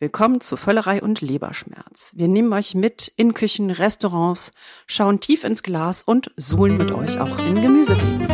Willkommen zu Völlerei und Leberschmerz. Wir nehmen euch mit in Küchen, Restaurants, schauen tief ins Glas und suhlen mit euch auch in Gemüsebeeten.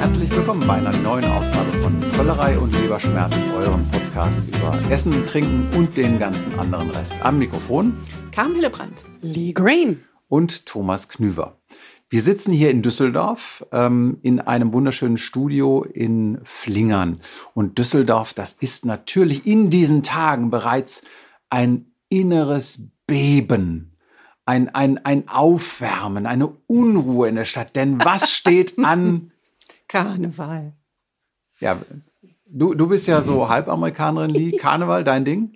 Herzlich willkommen bei einer neuen Ausgabe von Völlerei und Leberschmerz, eurem Podcast über Essen, Trinken und den ganzen anderen Rest. Am Mikrofon Carmen Hillebrand. Lee Green und Thomas Knüver. Wir sitzen hier in Düsseldorf ähm, in einem wunderschönen Studio in Flingern. Und Düsseldorf, das ist natürlich in diesen Tagen bereits ein inneres Beben, ein, ein, ein Aufwärmen, eine Unruhe in der Stadt. Denn was steht an? Karneval. Ja, Du, du bist ja so Halbamerikanerin, Lee. Karneval, dein Ding?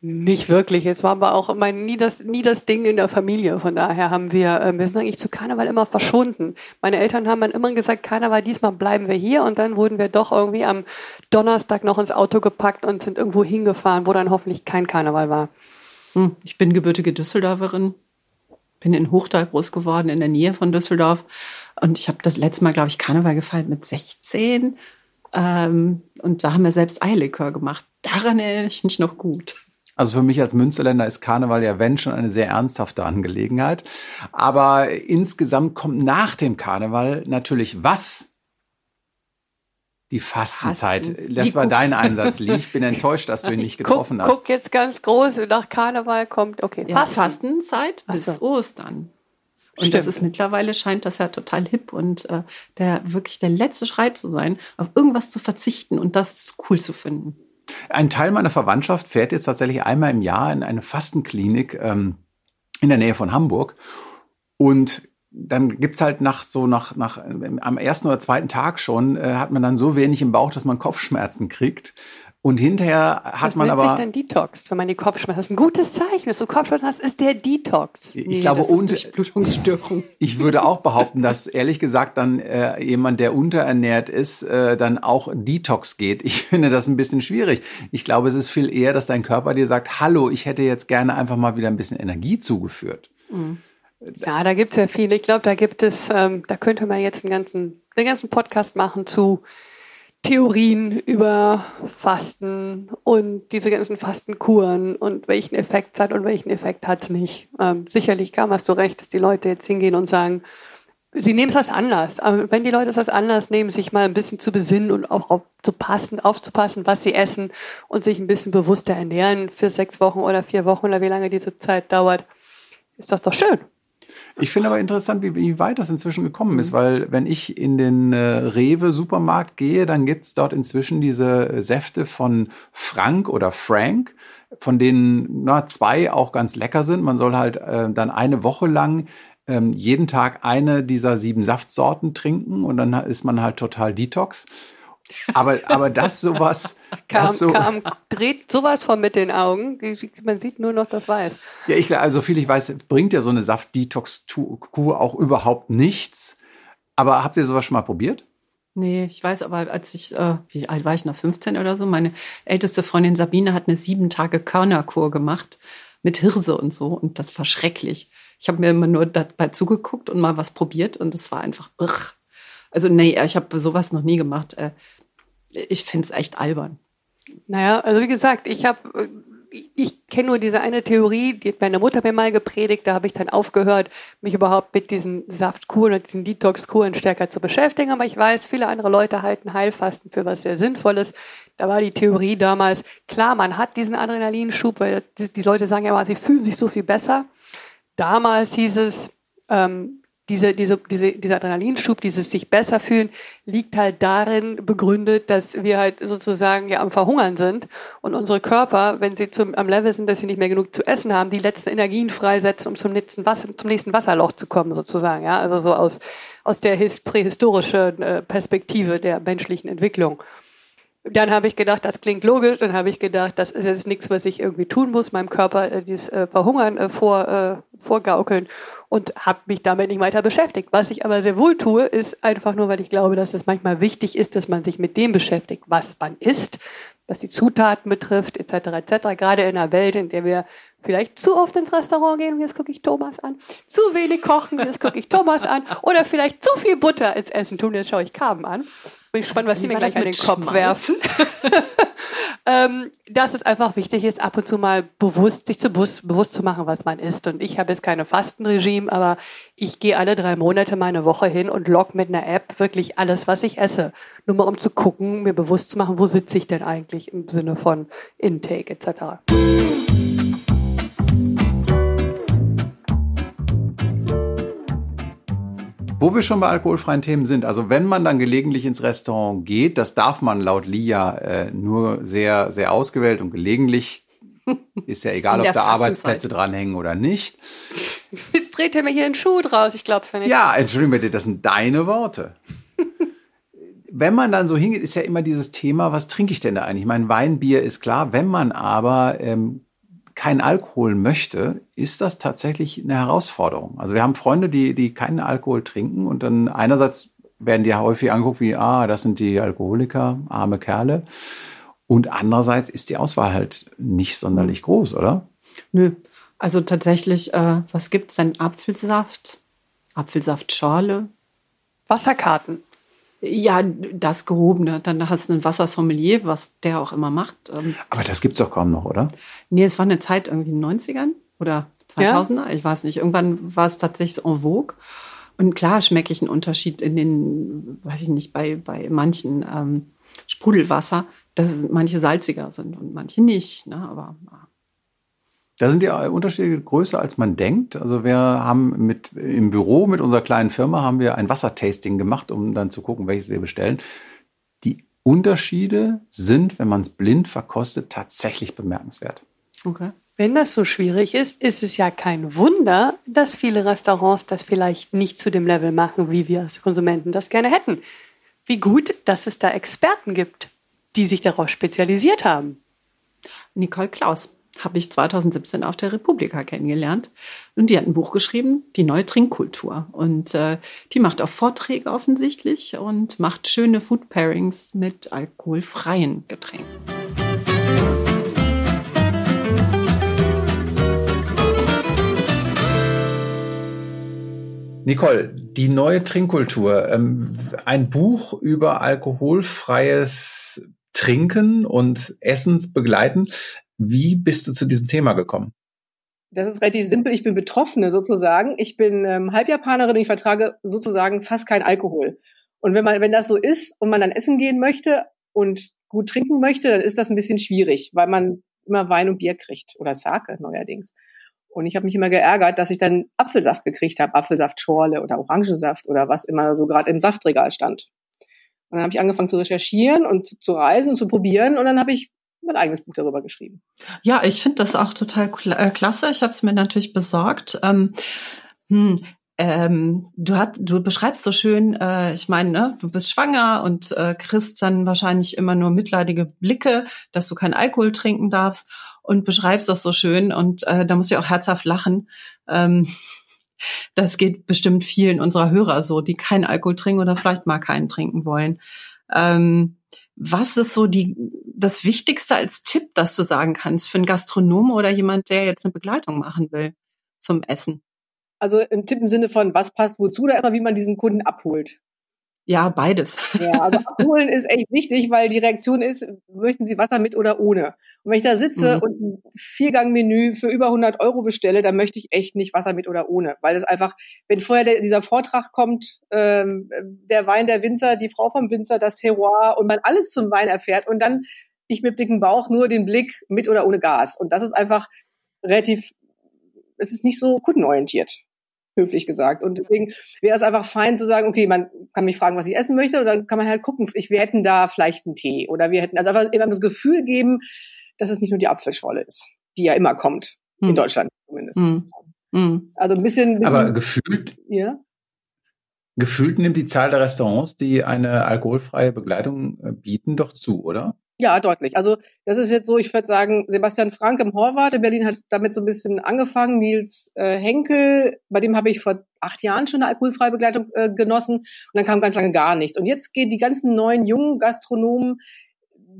Nicht wirklich. Jetzt war aber auch mein, nie, das, nie das Ding in der Familie. Von daher haben wir, äh, wir sind eigentlich zu Karneval immer verschwunden. Meine Eltern haben dann immer gesagt, Karneval, diesmal bleiben wir hier. Und dann wurden wir doch irgendwie am Donnerstag noch ins Auto gepackt und sind irgendwo hingefahren, wo dann hoffentlich kein Karneval war. Hm, ich bin gebürtige Düsseldorferin, bin in Hochtal groß geworden, in der Nähe von Düsseldorf. Und ich habe das letzte Mal, glaube ich, Karneval gefeiert mit 16 ähm, und da haben wir selbst Eierlikör gemacht. Daran erinnere ich mich noch gut. Also für mich als Münsterländer ist Karneval ja, wenn schon, eine sehr ernsthafte Angelegenheit. Aber insgesamt kommt nach dem Karneval natürlich was? Die Fastenzeit. Fasten. Das war dein Einsatz, Lee. Ich bin enttäuscht, dass du ihn nicht getroffen guck, hast. Guck jetzt ganz groß, nach Karneval kommt, okay, ja, Fastenzeit bis. Ostern. Und Stimmt. das ist mittlerweile scheint das ja total hip und äh, der wirklich der letzte Schrei zu sein, auf irgendwas zu verzichten und das cool zu finden. Ein Teil meiner Verwandtschaft fährt jetzt tatsächlich einmal im Jahr in eine Fastenklinik ähm, in der Nähe von Hamburg. Und dann gibt es halt nach so nach, nach am ersten oder zweiten Tag schon, äh, hat man dann so wenig im Bauch, dass man Kopfschmerzen kriegt. Und hinterher hat das man nennt aber. sich dann Detox, wenn man die Kopfschmerzen hast. Ein gutes Zeichen, dass du Kopfschmerzen hast, ist der Detox. Ich nee, glaube, und Blutungsstörung. Ich würde auch behaupten, dass ehrlich gesagt dann äh, jemand, der unterernährt ist, äh, dann auch Detox geht. Ich finde das ein bisschen schwierig. Ich glaube, es ist viel eher, dass dein Körper dir sagt, hallo, ich hätte jetzt gerne einfach mal wieder ein bisschen Energie zugeführt. Mhm. Ja, da gibt es ja viele. Ich glaube, da gibt es, ähm, da könnte man jetzt einen ganzen, einen ganzen Podcast machen zu Theorien über Fasten und diese ganzen Fastenkuren und welchen Effekt es hat und welchen Effekt hat es nicht. Ähm, sicherlich kam, hast du recht, dass die Leute jetzt hingehen und sagen, sie nehmen es als Anlass. Aber wenn die Leute es als Anlass nehmen, sich mal ein bisschen zu besinnen und auch aufzupassen, aufzupassen, was sie essen und sich ein bisschen bewusster ernähren für sechs Wochen oder vier Wochen oder wie lange diese Zeit dauert, ist das doch schön. Ich finde aber interessant, wie, wie, weit das inzwischen gekommen ist, mhm. weil wenn ich in den äh, Rewe-Supermarkt gehe, dann gibt es dort inzwischen diese Säfte von Frank oder Frank, von denen na, zwei auch ganz lecker sind. Man soll halt äh, dann eine Woche lang ähm, jeden Tag eine dieser sieben Saftsorten trinken und dann ist man halt total detox. Aber, aber das sowas. kam, das so, kam, dreht sowas von mit den Augen. Man sieht nur noch das Weiß. Ja, ich, also viel ich weiß, bringt ja so eine Saft-Detox-Kur auch überhaupt nichts. Aber habt ihr sowas schon mal probiert? Nee, ich weiß aber, als ich, äh, wie alt war ich noch, 15 oder so, meine älteste Freundin Sabine hat eine sieben Tage Körnerkur gemacht mit Hirse und so und das war schrecklich. Ich habe mir immer nur dabei zugeguckt und mal was probiert und es war einfach irr. Also nee, ich habe sowas noch nie gemacht. Ich finde es echt albern. Naja, also wie gesagt, ich habe, ich kenne nur diese eine Theorie, die hat meine Mutter mir mal gepredigt, da habe ich dann aufgehört, mich überhaupt mit diesen Saftkuren und diesen Detox-Kuren stärker zu beschäftigen. Aber ich weiß, viele andere Leute halten Heilfasten für was sehr Sinnvolles. Da war die Theorie damals, klar, man hat diesen Adrenalinschub, weil die, Leute sagen ja mal, sie fühlen sich so viel besser. Damals hieß es, ähm, diese, diese, diese, dieser Adrenalinschub, dieses sich besser fühlen, liegt halt darin begründet, dass wir halt sozusagen ja am Verhungern sind und unsere Körper, wenn sie zum, am Level sind, dass sie nicht mehr genug zu essen haben, die letzten Energien freisetzen, um zum nächsten, Wasser, zum nächsten Wasserloch zu kommen, sozusagen. Ja? Also so aus, aus der prähistorischen äh, Perspektive der menschlichen Entwicklung. Dann habe ich gedacht, das klingt logisch. Dann habe ich gedacht, das ist jetzt nichts, was ich irgendwie tun muss, meinem Körper äh, dieses äh, Verhungern äh, vor, äh, vorgaukeln und habe mich damit nicht weiter beschäftigt. Was ich aber sehr wohl tue, ist einfach nur, weil ich glaube, dass es manchmal wichtig ist, dass man sich mit dem beschäftigt, was man isst, was die Zutaten betrifft, etc., etc. Gerade in einer Welt, in der wir Vielleicht zu oft ins Restaurant gehen, und jetzt gucke ich Thomas an. Zu wenig kochen, jetzt gucke ich Thomas an. Oder vielleicht zu viel Butter ins Essen tun, jetzt schaue ich Carmen an. Bin gespannt, was sie mir gleich an den Kopf werfen. ähm, dass es einfach wichtig ist, ab und zu mal bewusst, sich zu bewusst, bewusst zu machen, was man isst. Und ich habe jetzt keine Fastenregime, aber ich gehe alle drei Monate mal eine Woche hin und log mit einer App wirklich alles, was ich esse. Nur mal um zu gucken, mir bewusst zu machen, wo sitze ich denn eigentlich im Sinne von Intake etc. Wo wir schon bei alkoholfreien Themen sind, also wenn man dann gelegentlich ins Restaurant geht, das darf man laut LIA äh, nur sehr, sehr ausgewählt und gelegentlich. Ist ja egal, ob da Arbeitsplätze dranhängen oder nicht. Jetzt dreht er mir hier einen Schuh draus, ich glaube es nicht. Ja, entschuldigung bitte, das sind deine Worte. wenn man dann so hingeht, ist ja immer dieses Thema, was trinke ich denn da eigentlich? Ich meine, Wein, Bier ist klar. Wenn man aber ähm, keinen Alkohol möchte, ist das tatsächlich eine Herausforderung. Also wir haben Freunde, die, die keinen Alkohol trinken und dann einerseits werden die häufig angeguckt wie, ah, das sind die Alkoholiker, arme Kerle. Und andererseits ist die Auswahl halt nicht sonderlich groß, oder? Nö. Also tatsächlich, äh, was gibt es denn? Apfelsaft, Apfelsaftschorle, Wasserkarten. Ja, das Gehobene. Dann hast du einen Wassersommelier, was der auch immer macht. Ähm. Aber das gibt es doch kaum noch, oder? Nee, es war eine Zeit irgendwie in den 90ern oder 2000er, ja? ich weiß nicht. Irgendwann war es tatsächlich en vogue. Und klar schmecke ich einen Unterschied in den, weiß ich nicht, bei, bei manchen ähm, Sprudelwasser, dass manche salziger sind und manche nicht. Ne? Aber da sind die Unterschiede größer, als man denkt. Also wir haben mit, im Büro mit unserer kleinen Firma haben wir ein Wassertasting gemacht, um dann zu gucken, welches wir bestellen. Die Unterschiede sind, wenn man es blind verkostet, tatsächlich bemerkenswert. Okay. Wenn das so schwierig ist, ist es ja kein Wunder, dass viele Restaurants das vielleicht nicht zu dem Level machen, wie wir als Konsumenten das gerne hätten. Wie gut, dass es da Experten gibt, die sich darauf spezialisiert haben. Nicole Klaus habe ich 2017 auf der Republika kennengelernt. Und die hat ein Buch geschrieben, Die neue Trinkkultur. Und äh, die macht auch Vorträge offensichtlich und macht schöne Food Pairings mit alkoholfreien Getränken. Nicole, die neue Trinkkultur, ähm, ein Buch über alkoholfreies Trinken und Essensbegleiten. Wie bist du zu diesem Thema gekommen? Das ist relativ simpel. Ich bin Betroffene sozusagen. Ich bin ähm, Halbjapanerin und ich vertrage sozusagen fast keinen Alkohol. Und wenn man, wenn das so ist und man dann essen gehen möchte und gut trinken möchte, dann ist das ein bisschen schwierig, weil man immer Wein und Bier kriegt oder Sake neuerdings. Und ich habe mich immer geärgert, dass ich dann Apfelsaft gekriegt habe, Apfelsaftschorle oder Orangensaft oder was immer so gerade im Saftregal stand. Und dann habe ich angefangen zu recherchieren und zu reisen und zu probieren und dann habe ich mein eigenes Buch darüber geschrieben. Ja, ich finde das auch total äh, klasse. Ich habe es mir natürlich besorgt. Ähm, hm, ähm, du, hat, du beschreibst so schön, äh, ich meine, ne, du bist schwanger und äh, kriegst dann wahrscheinlich immer nur mitleidige Blicke, dass du keinen Alkohol trinken darfst und beschreibst das so schön und äh, da muss ich auch herzhaft lachen. Ähm, das geht bestimmt vielen unserer Hörer so, die keinen Alkohol trinken oder vielleicht mal keinen trinken wollen. Ähm, was ist so die, das Wichtigste als Tipp, das du sagen kannst für einen Gastronom oder jemand, der jetzt eine Begleitung machen will zum Essen? Also ein Tipp im Sinne von, was passt wozu, oder erstmal, wie man diesen Kunden abholt. Ja, beides. Ja, also abholen ist echt wichtig, weil die Reaktion ist, möchten Sie Wasser mit oder ohne? Und wenn ich da sitze mhm. und ein Viergangmenü für über 100 Euro bestelle, dann möchte ich echt nicht Wasser mit oder ohne, weil es einfach, wenn vorher der, dieser Vortrag kommt, ähm, der Wein der Winzer, die Frau vom Winzer, das Terroir und man alles zum Wein erfährt und dann ich mit dicken Bauch nur den Blick mit oder ohne Gas. Und das ist einfach relativ, es ist nicht so kundenorientiert höflich gesagt. Und deswegen wäre es einfach fein zu sagen, okay, man kann mich fragen, was ich essen möchte, und dann kann man halt gucken, ich, wir hätten da vielleicht einen Tee oder wir hätten, also einfach immer das Gefühl geben, dass es nicht nur die Apfelschorle ist, die ja immer kommt, hm. in Deutschland zumindest. Hm. Hm. Also ein bisschen, bisschen. Aber gefühlt. Ja. Gefühlt nimmt die Zahl der Restaurants, die eine alkoholfreie Begleitung äh, bieten, doch zu, oder? Ja, deutlich. Also das ist jetzt so, ich würde sagen, Sebastian Frank im Horvath in Berlin hat damit so ein bisschen angefangen. Nils äh, Henkel, bei dem habe ich vor acht Jahren schon eine alkoholfreie Begleitung äh, genossen und dann kam ganz lange gar nichts. Und jetzt gehen die ganzen neuen jungen Gastronomen,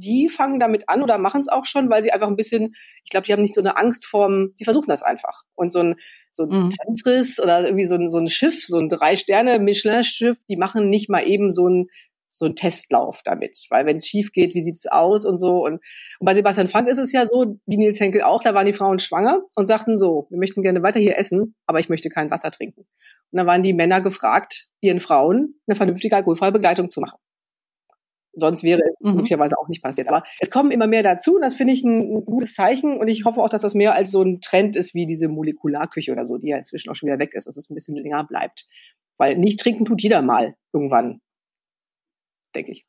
die fangen damit an oder machen es auch schon, weil sie einfach ein bisschen, ich glaube, die haben nicht so eine Angst vorm, die versuchen das einfach. Und so ein, so ein mhm. Tantris oder irgendwie so ein, so ein Schiff, so ein Drei-Sterne-Michelin-Schiff, die machen nicht mal eben so ein, so ein Testlauf damit. Weil wenn es schief geht, wie sieht's aus und so. Und, und bei Sebastian Frank ist es ja so, wie Nils Henkel auch, da waren die Frauen schwanger und sagten so, wir möchten gerne weiter hier essen, aber ich möchte kein Wasser trinken. Und dann waren die Männer gefragt, ihren Frauen eine vernünftige alkoholfreie Begleitung zu machen. Sonst wäre es mhm. möglicherweise auch nicht passiert. Aber es kommen immer mehr dazu und das finde ich ein, ein, gutes Zeichen und ich hoffe auch, dass das mehr als so ein Trend ist wie diese Molekularküche oder so, die ja inzwischen auch schon wieder weg ist, dass es ein bisschen länger bleibt. Weil nicht trinken tut jeder mal irgendwann denke ich.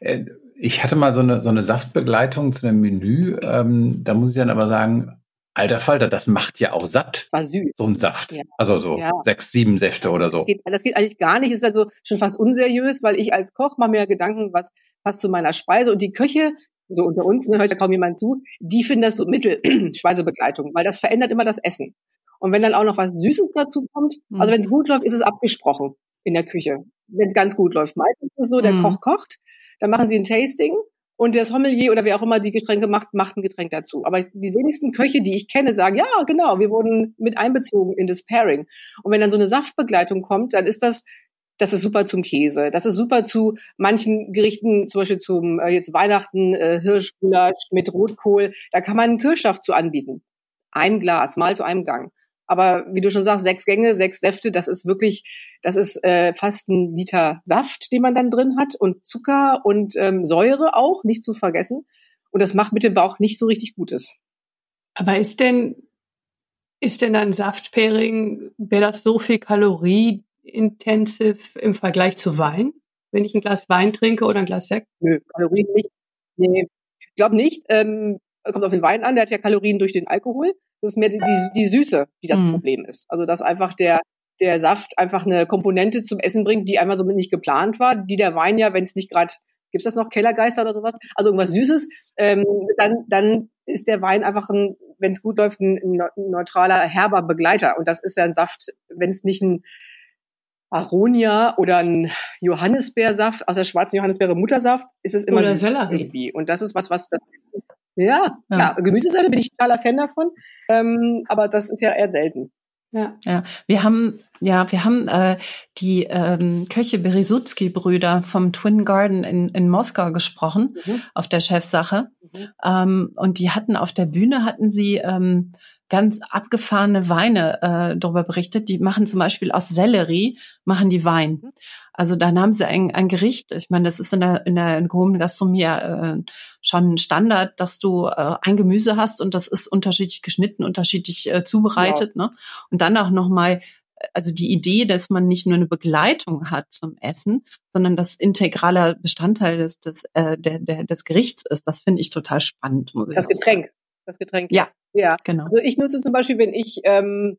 Äh, ich hatte mal so eine, so eine Saftbegleitung zu einem Menü. Ähm, da muss ich dann aber sagen, alter Falter, das macht ja auch satt. War süß. So ein Saft. Ja. Also so ja. sechs, sieben Säfte oder so. Das geht, das geht eigentlich gar nicht. Das ist also schon fast unseriös, weil ich als Koch mache mir Gedanken, was passt zu meiner Speise. Und die Köche, so unter uns, ne, hört ja kaum jemand zu, die finden das so Mittel, Speisebegleitung, weil das verändert immer das Essen. Und wenn dann auch noch was Süßes dazu kommt, also mhm. wenn es gut läuft, ist es abgesprochen in der Küche wenn es ganz gut läuft. Meistens ist es so, der mm. Koch kocht, dann machen sie ein Tasting und der Sommelier oder wer auch immer die Getränke macht, macht ein Getränk dazu. Aber die wenigsten Köche, die ich kenne, sagen, ja, genau, wir wurden mit einbezogen in das Pairing. Und wenn dann so eine Saftbegleitung kommt, dann ist das das ist super zum Käse. Das ist super zu manchen Gerichten, zum Beispiel zum äh, jetzt Weihnachten äh, Hirschgulasch mit Rotkohl. Da kann man einen Kirschsaft zu anbieten. Ein Glas, mal zu einem Gang. Aber wie du schon sagst, sechs Gänge, sechs Säfte, das ist wirklich, das ist äh, fast ein Liter Saft, den man dann drin hat und Zucker und ähm, Säure auch, nicht zu vergessen. Und das macht mit dem Bauch nicht so richtig Gutes. Aber ist denn, ist denn ein Saftpairing, wäre das so viel kalorieintensiv im Vergleich zu Wein? Wenn ich ein Glas Wein trinke oder ein Glas Sekt? Nö, Kalorien nicht. Nee, ich glaube nicht. Ähm, kommt auf den Wein an, der hat ja Kalorien durch den Alkohol. Das ist mehr die, die, die Süße, die das mhm. Problem ist. Also dass einfach der, der Saft einfach eine Komponente zum Essen bringt, die einmal so nicht geplant war, die der Wein ja, wenn es nicht gerade, gibt's das noch, Kellergeister oder sowas, also irgendwas Süßes, ähm, dann, dann ist der Wein einfach ein, wenn es gut läuft, ein, ein neutraler, herber Begleiter. Und das ist ja ein Saft, wenn es nicht ein Aronia oder ein Johannisbeersaft aus der schwarzen Johannisbeere Muttersaft, ist es immer oder Sellerie. irgendwie. Und das ist was, was das ja, ja, ja Gemüseseite bin ich totaler Fan davon, ähm, aber das ist ja eher selten. Ja. ja, wir haben ja, wir haben äh, die ähm, Köche Beresutski-Brüder vom Twin Garden in, in Moskau gesprochen mhm. auf der Chefsache mhm. ähm, und die hatten auf der Bühne hatten sie ähm, ganz abgefahrene Weine äh, darüber berichtet. Die machen zum Beispiel aus Sellerie, machen die Wein. Mhm. Also dann haben sie ein, ein Gericht, ich meine, das ist in der, in der gehobenen Gastronomie äh, schon ein Standard, dass du äh, ein Gemüse hast und das ist unterschiedlich geschnitten, unterschiedlich äh, zubereitet. Ja. Ne? Und dann auch nochmal also die Idee, dass man nicht nur eine Begleitung hat zum Essen, sondern das integraler Bestandteil des, des, äh, der, der, des Gerichts ist, das finde ich total spannend. Muss ich das Getränk. Sagen. Das Getränk. Ja, ja. Genau. Also ich nutze zum Beispiel, wenn ich ähm,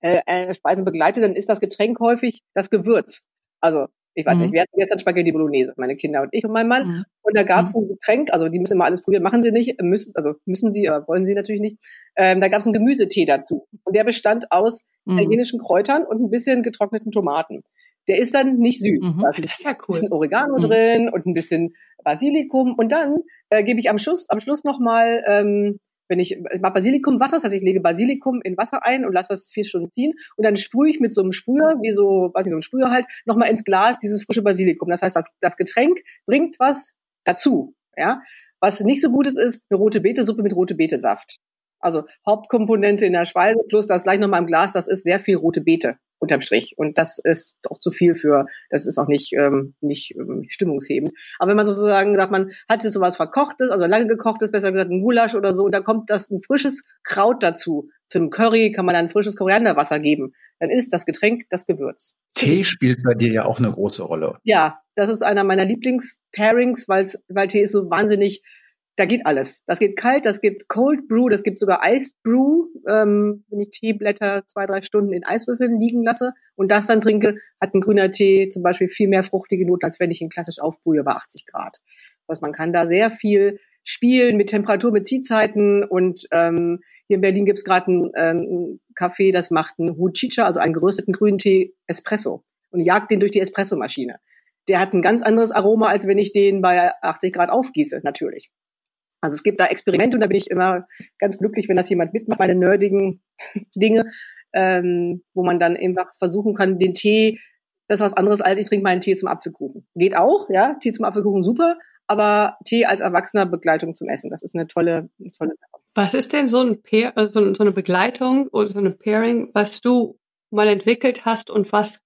äh, Speisen begleite, dann ist das Getränk häufig das Gewürz. Also ich weiß mhm. nicht, wir hatten gestern Spaghetti Bolognese, meine Kinder und ich und mein Mann. Mhm. Und da gab es mhm. ein Getränk, also die müssen immer alles probieren, machen sie nicht, müssen, also müssen sie, aber wollen sie natürlich nicht. Ähm, da gab es einen Gemüsetee dazu. Und der bestand aus mhm. italienischen Kräutern und ein bisschen getrockneten Tomaten. Der ist dann nicht süß. Mhm. Also das ist ja cool. Ein bisschen Oregano mhm. drin und ein bisschen Basilikum. Und dann äh, gebe ich am Schluss, am Schluss nochmal ähm, wenn ich, ich mache Basilikum Wasser, das heißt, ich lege Basilikum in Wasser ein und lasse das vier Stunden ziehen und dann sprühe ich mit so einem Sprüher, wie so, weiß nicht, so einem Sprüher halt, nochmal ins Glas dieses frische Basilikum. Das heißt, das, das Getränk bringt was dazu, ja. Was nicht so gut ist, ist eine rote Beete-Suppe mit rote Beete-Saft. Also Hauptkomponente in der Speise plus das gleich nochmal im Glas, das ist sehr viel rote Beete unterm Strich. Und das ist auch zu viel für, das ist auch nicht, ähm, nicht ähm, stimmungshebend. Aber wenn man sozusagen sagt, man hat jetzt sowas Verkochtes, also lange gekochtes, besser gesagt ein Gulasch oder so, und da kommt das ein frisches Kraut dazu. Zum Curry kann man dann frisches Korianderwasser geben. Dann ist das Getränk das Gewürz. Tee spielt bei dir ja auch eine große Rolle. Ja, das ist einer meiner Lieblings-Pairings, weil Tee ist so wahnsinnig da geht alles. Das geht kalt, das gibt Cold Brew, das gibt sogar Ice Brew, ähm, wenn ich Teeblätter zwei, drei Stunden in Eiswürfeln liegen lasse und das dann trinke, hat ein grüner Tee zum Beispiel viel mehr fruchtige Noten, als wenn ich ihn klassisch aufbrühe bei 80 Grad. Also man kann da sehr viel spielen mit Temperatur, mit Ziehzeiten und ähm, hier in Berlin gibt's gerade ein ähm, Café, das macht einen Huchicha, also einen gerösteten grünen Tee Espresso und jagt den durch die Espressomaschine der hat ein ganz anderes Aroma, als wenn ich den bei 80 Grad aufgieße, natürlich. Also es gibt da Experimente und da bin ich immer ganz glücklich, wenn das jemand mitmacht, meine nerdigen Dinge, ähm, wo man dann einfach versuchen kann, den Tee, das ist was anderes als ich trinke meinen Tee zum Apfelkuchen. Geht auch, ja, Tee zum Apfelkuchen super, aber Tee als erwachsener Begleitung zum Essen, das ist eine tolle, eine tolle Sache. Was ist denn so, ein Pair, also so eine Begleitung oder so eine Pairing, was du mal entwickelt hast und was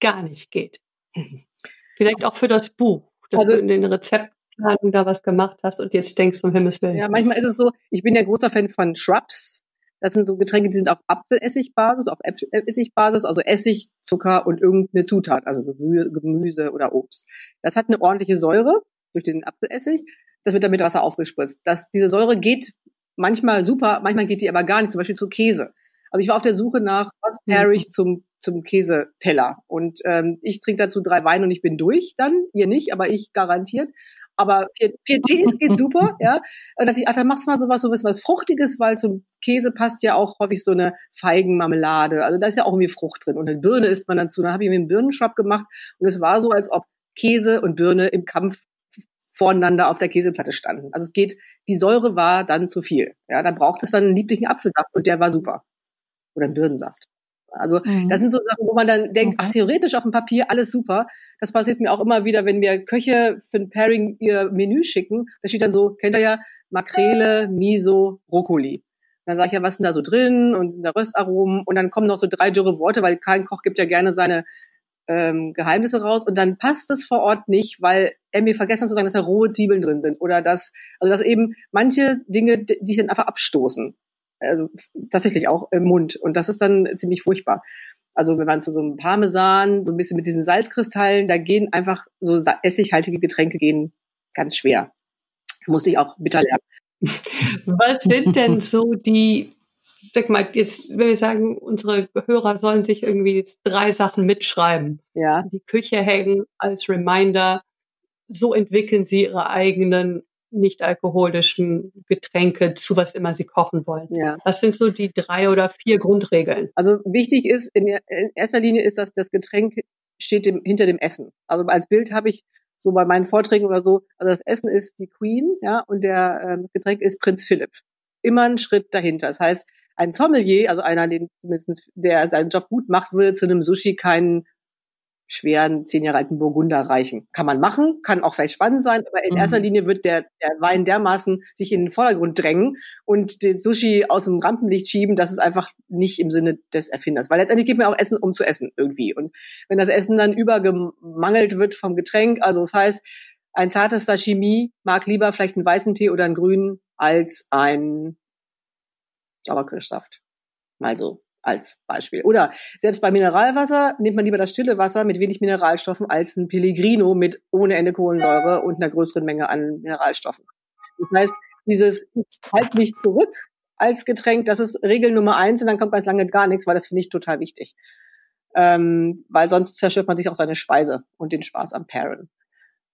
gar nicht geht? Vielleicht auch für das Buch, dass also, du in den Rezepten da was gemacht hast und jetzt denkst um Himmels Willen. Ja, manchmal ist es so, ich bin ja großer Fan von Shrubs. Das sind so Getränke, die sind auf Apfelessigbasis, auf Essigbasis, also Essig, Zucker und irgendeine Zutat, also Gemüse oder Obst. Das hat eine ordentliche Säure durch den Apfelessig. Das wird dann mit Wasser aufgespritzt. Das, diese Säure geht manchmal super, manchmal geht die aber gar nicht, zum Beispiel zu Käse. Also ich war auf der Suche nach, was pair ich zum, zum Käseteller. Und ähm, ich trinke dazu drei Weine und ich bin durch dann. Ihr nicht, aber ich garantiert. Aber PT geht super, ja. Und dachte ich, ach, dann machst du mal sowas, sowas was Fruchtiges, weil zum Käse passt ja auch häufig so eine Feigenmarmelade. Also da ist ja auch irgendwie Frucht drin. Und eine Birne isst man dazu. Dann habe ich mir einen Birnenschrap gemacht und es war so, als ob Käse und Birne im Kampf voreinander auf der Käseplatte standen. Also es geht, die Säure war dann zu viel. Ja, da braucht es dann einen lieblichen Apfelsaft und der war super. Oder einen Birnensaft. Also mhm. das sind so Sachen, wo man dann denkt, okay. ach, theoretisch auf dem Papier alles super. Das passiert mir auch immer wieder, wenn mir Köche für ein Pairing ihr Menü schicken. Da steht dann so, kennt ihr ja, Makrele, Miso, Brokkoli. Dann sage ich ja, was ist denn da so drin und der Röstaromen und dann kommen noch so drei dürre Worte, weil kein Koch gibt ja gerne seine ähm, Geheimnisse raus und dann passt es vor Ort nicht, weil er mir vergessen hat zu sagen, dass da rohe Zwiebeln drin sind oder dass, also dass eben manche Dinge, die sich dann einfach abstoßen. Also tatsächlich auch im Mund und das ist dann ziemlich furchtbar. Also wenn man zu so einem Parmesan, so ein bisschen mit diesen Salzkristallen, da gehen einfach so essighaltige Getränke gehen ganz schwer. Musste ich auch bitter lernen. Was sind denn so die sag mal, jetzt, wenn wir sagen, unsere Hörer sollen sich irgendwie jetzt drei Sachen mitschreiben. Ja. Die Küche hängen als Reminder. So entwickeln sie ihre eigenen nicht alkoholischen Getränke zu was immer sie kochen wollen. Ja. Was sind so die drei oder vier Grundregeln? Also wichtig ist, in, erster Linie ist, dass das Getränk steht dem, hinter dem Essen. Also als Bild habe ich so bei meinen Vorträgen oder so, also das Essen ist die Queen, ja, und der, äh, das Getränk ist Prinz Philipp. Immer ein Schritt dahinter. Das heißt, ein Sommelier, also einer, den der seinen Job gut macht, würde zu einem Sushi keinen schweren zehn Jahre alten Burgunder reichen. Kann man machen, kann auch vielleicht spannend sein, aber in mhm. erster Linie wird der, der Wein dermaßen sich in den Vordergrund drängen und den Sushi aus dem Rampenlicht schieben, das ist einfach nicht im Sinne des Erfinders. Weil letztendlich geht mir auch Essen, um zu essen irgendwie. Und wenn das Essen dann übergemangelt wird vom Getränk, also das heißt, ein zartes Sashimi mag lieber vielleicht einen weißen Tee oder einen grünen als ein Sauerkirschsaft. Mal so als Beispiel. Oder selbst bei Mineralwasser nimmt man lieber das stille Wasser mit wenig Mineralstoffen als ein Pellegrino mit ohne Ende Kohlensäure und einer größeren Menge an Mineralstoffen. Das heißt, dieses halt mich zurück als Getränk, das ist Regel Nummer eins und dann kommt ganz lange gar nichts, weil das finde ich total wichtig. Ähm, weil sonst zerstört man sich auch seine Speise und den Spaß am Pairen.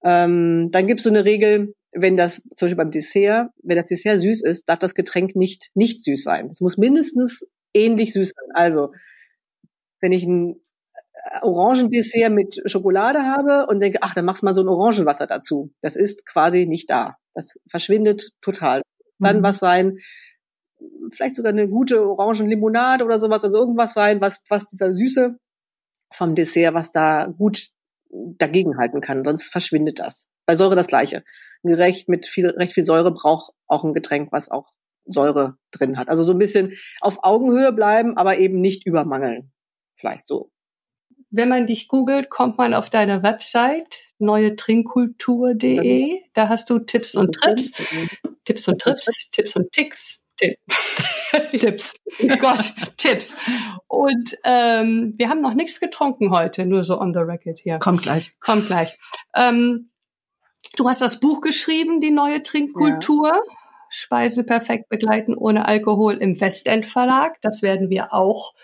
Ähm, dann gibt es so eine Regel, wenn das, zum Beispiel beim Dessert, wenn das Dessert süß ist, darf das Getränk nicht, nicht süß sein. Es muss mindestens ähnlich süß sein. Also, wenn ich ein äh, Orangendessert mit Schokolade habe und denke, ach, dann machst du mal so ein Orangenwasser dazu. Das ist quasi nicht da. Das verschwindet total. Dann mhm. was sein, vielleicht sogar eine gute Orangenlimonade oder sowas, also irgendwas sein, was, was dieser Süße vom Dessert, was da gut dagegenhalten kann. Sonst verschwindet das. Bei Säure das Gleiche. Gerecht mit viel, recht viel Säure braucht auch ein Getränk, was auch Säure drin hat. Also so ein bisschen auf Augenhöhe bleiben, aber eben nicht übermangeln. Vielleicht so. Wenn man dich googelt, kommt man auf deine Website neuetrinkkultur.de. Da hast du Tipps und Trips. Tipps und Trips, Tipps und Ticks. Tipps. Oh Gott, Tipps. Und ähm, wir haben noch nichts getrunken heute, nur so on the record hier. Kommt gleich. Kommt gleich. Ähm, du hast das Buch geschrieben, die neue Trinkkultur. Ja. Speise perfekt begleiten ohne Alkohol im Westend Verlag. Das werden wir auch